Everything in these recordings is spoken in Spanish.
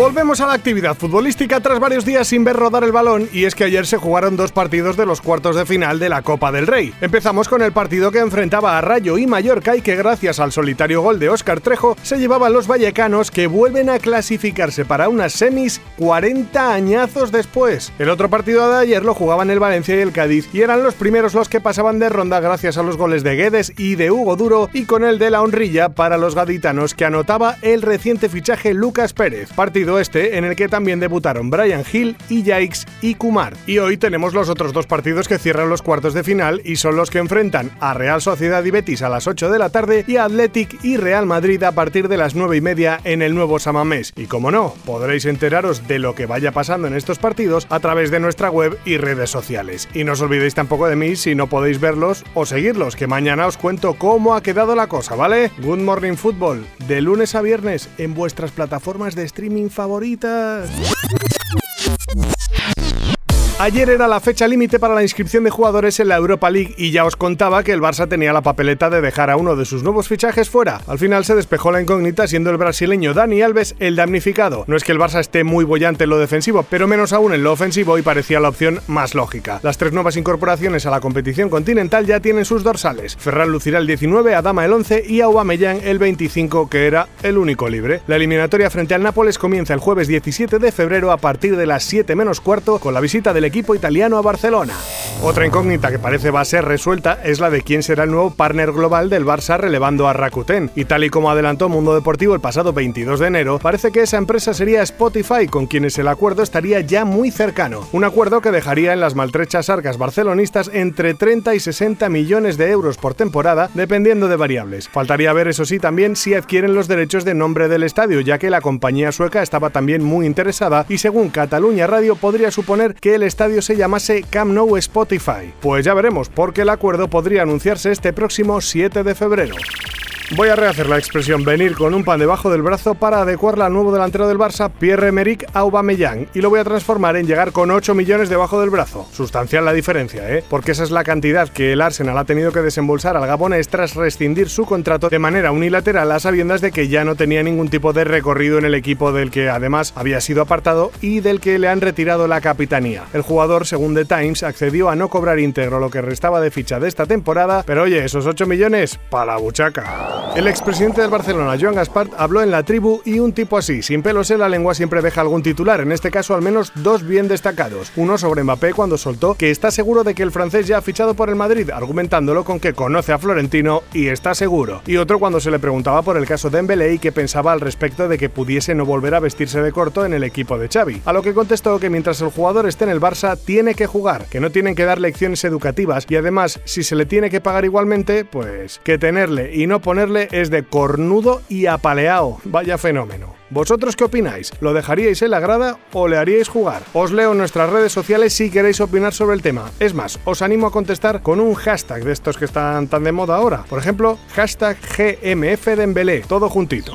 Volvemos a la actividad futbolística tras varios días sin ver rodar el balón y es que ayer se jugaron dos partidos de los cuartos de final de la Copa del Rey. Empezamos con el partido que enfrentaba a Rayo y Mallorca y que gracias al solitario gol de Óscar Trejo se llevaban los vallecanos que vuelven a clasificarse para unas semis 40 añazos después. El otro partido de ayer lo jugaban el Valencia y el Cádiz y eran los primeros los que pasaban de ronda gracias a los goles de Guedes y de Hugo Duro y con el de la honrilla para los gaditanos que anotaba el reciente fichaje Lucas Pérez. Partido este en el que también debutaron Brian Hill y Yikes y Kumar. Y hoy tenemos los otros dos partidos que cierran los cuartos de final y son los que enfrentan a Real Sociedad y Betis a las 8 de la tarde y a Athletic y Real Madrid a partir de las 9 y media en el nuevo Samamés. Y como no, podréis enteraros de lo que vaya pasando en estos partidos a través de nuestra web y redes sociales. Y no os olvidéis tampoco de mí si no podéis verlos o seguirlos, que mañana os cuento cómo ha quedado la cosa, ¿vale? Good Morning Football, de lunes a viernes en vuestras plataformas de streaming favoritas. Ayer era la fecha límite para la inscripción de jugadores en la Europa League y ya os contaba que el Barça tenía la papeleta de dejar a uno de sus nuevos fichajes fuera. Al final se despejó la incógnita siendo el brasileño Dani Alves el damnificado. No es que el Barça esté muy bollante en lo defensivo, pero menos aún en lo ofensivo y parecía la opción más lógica. Las tres nuevas incorporaciones a la competición continental ya tienen sus dorsales. Ferran lucirá el 19, Adama el 11 y Aubameyang el 25, que era el único libre. La eliminatoria frente al Nápoles comienza el jueves 17 de febrero a partir de las 7 menos cuarto con la visita del equipo italiano a Barcelona. Otra incógnita que parece va a ser resuelta es la de quién será el nuevo partner global del Barça relevando a Rakuten. Y tal y como adelantó Mundo Deportivo el pasado 22 de enero, parece que esa empresa sería Spotify, con quienes el acuerdo estaría ya muy cercano. Un acuerdo que dejaría en las maltrechas arcas barcelonistas entre 30 y 60 millones de euros por temporada, dependiendo de variables. Faltaría ver, eso sí, también si adquieren los derechos de nombre del estadio, ya que la compañía sueca estaba también muy interesada y según Cataluña Radio podría suponer que el estadio se llamase Camp Nou Spotify. Pues ya veremos, porque el acuerdo podría anunciarse este próximo 7 de febrero. Voy a rehacer la expresión venir con un pan debajo del brazo para adecuarla al nuevo delantero del Barça, Pierre-Emerick Aubameyang, y lo voy a transformar en llegar con 8 millones debajo del brazo. Sustancial la diferencia, ¿eh? Porque esa es la cantidad que el Arsenal ha tenido que desembolsar al gabonés tras rescindir su contrato de manera unilateral a sabiendas de que ya no tenía ningún tipo de recorrido en el equipo del que además había sido apartado y del que le han retirado la capitanía. El jugador, según The Times, accedió a no cobrar íntegro lo que restaba de ficha de esta temporada, pero oye, esos 8 millones, para la buchaca. El expresidente del Barcelona, Joan Gaspart, habló en la tribu y un tipo así, sin pelos en la lengua, siempre deja algún titular, en este caso al menos dos bien destacados. Uno sobre Mbappé cuando soltó que está seguro de que el francés ya ha fichado por el Madrid, argumentándolo con que conoce a Florentino y está seguro. Y otro cuando se le preguntaba por el caso de Dembélé y que pensaba al respecto de que pudiese no volver a vestirse de corto en el equipo de Xavi. A lo que contestó que mientras el jugador esté en el Barça tiene que jugar, que no tienen que dar lecciones educativas y además si se le tiene que pagar igualmente, pues que tenerle y no ponerle es de cornudo y apaleado. Vaya fenómeno. ¿Vosotros qué opináis? ¿Lo dejaríais en la grada o le haríais jugar? Os leo en nuestras redes sociales si queréis opinar sobre el tema. Es más, os animo a contestar con un hashtag de estos que están tan de moda ahora. Por ejemplo, hashtag GMFDembelé, todo juntito.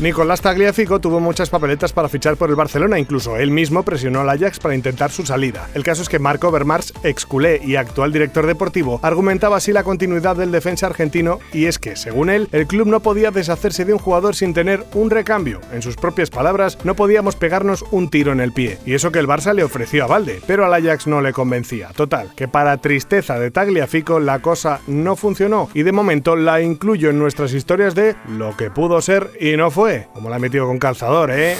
Nicolás Tagliafico tuvo muchas papeletas para fichar por el Barcelona, incluso él mismo presionó al Ajax para intentar su salida. El caso es que Marco Vermars, ex culé y actual director deportivo, argumentaba así la continuidad del defensa argentino y es que, según él, el club no podía deshacerse de un jugador sin tener un recambio. En sus propias palabras, no podíamos pegarnos un tiro en el pie. Y eso que el Barça le ofreció a Valde, pero al Ajax no le convencía. Total, que para tristeza de Tagliafico la cosa no funcionó y de momento la incluyo en nuestras historias de lo que pudo ser y no fue como la he metido con calzador, ¿eh?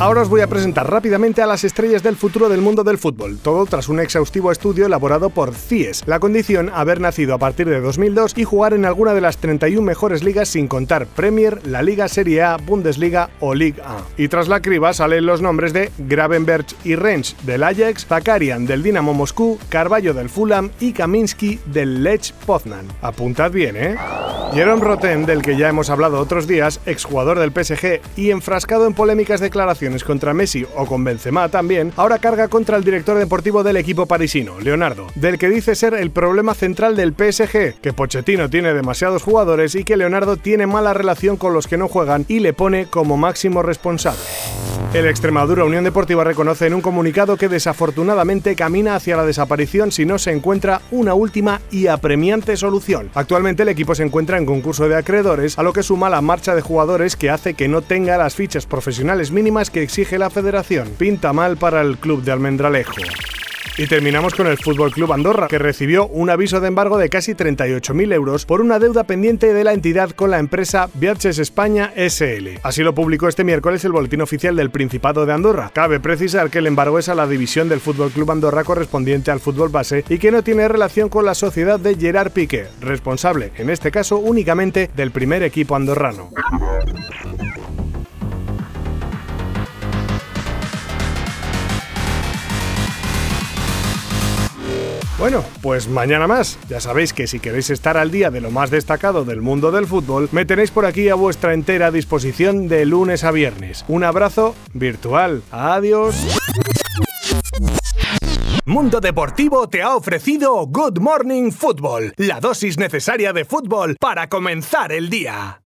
Ahora os voy a presentar rápidamente a las estrellas del futuro del mundo del fútbol, todo tras un exhaustivo estudio elaborado por CIES, la condición haber nacido a partir de 2002 y jugar en alguna de las 31 mejores ligas sin contar Premier, la Liga Serie A, Bundesliga o Liga A. Y tras la criba salen los nombres de Gravenberg y Rensch del Ajax, Zakarian del Dinamo Moscú, Carballo del Fulham y Kaminski del Lech Poznan. Apuntad bien, ¿eh? Jerome Roten, del que ya hemos hablado otros días, exjugador del PSG y enfrascado en polémicas declaraciones contra Messi o con Benzema también, ahora carga contra el director deportivo del equipo parisino, Leonardo, del que dice ser el problema central del PSG, que Pochettino tiene demasiados jugadores y que Leonardo tiene mala relación con los que no juegan y le pone como máximo responsable. El Extremadura Unión Deportiva reconoce en un comunicado que desafortunadamente camina hacia la desaparición si no se encuentra una última y apremiante solución. Actualmente el equipo se encuentra en concurso de acreedores, a lo que suma la marcha de jugadores que hace que no tenga las fichas profesionales mínimas que exige la federación. Pinta mal para el club de Almendralejo. Y terminamos con el Fútbol Club Andorra, que recibió un aviso de embargo de casi 38.000 euros por una deuda pendiente de la entidad con la empresa Viajes España SL. Así lo publicó este miércoles el boletín oficial del Principado de Andorra. Cabe precisar que el embargo es a la división del Fútbol Club Andorra correspondiente al fútbol base y que no tiene relación con la sociedad de Gerard Piqué, responsable, en este caso, únicamente del primer equipo andorrano. Bueno, pues mañana más. Ya sabéis que si queréis estar al día de lo más destacado del mundo del fútbol, me tenéis por aquí a vuestra entera disposición de lunes a viernes. Un abrazo virtual. Adiós. Mundo Deportivo te ha ofrecido Good Morning Football, la dosis necesaria de fútbol para comenzar el día.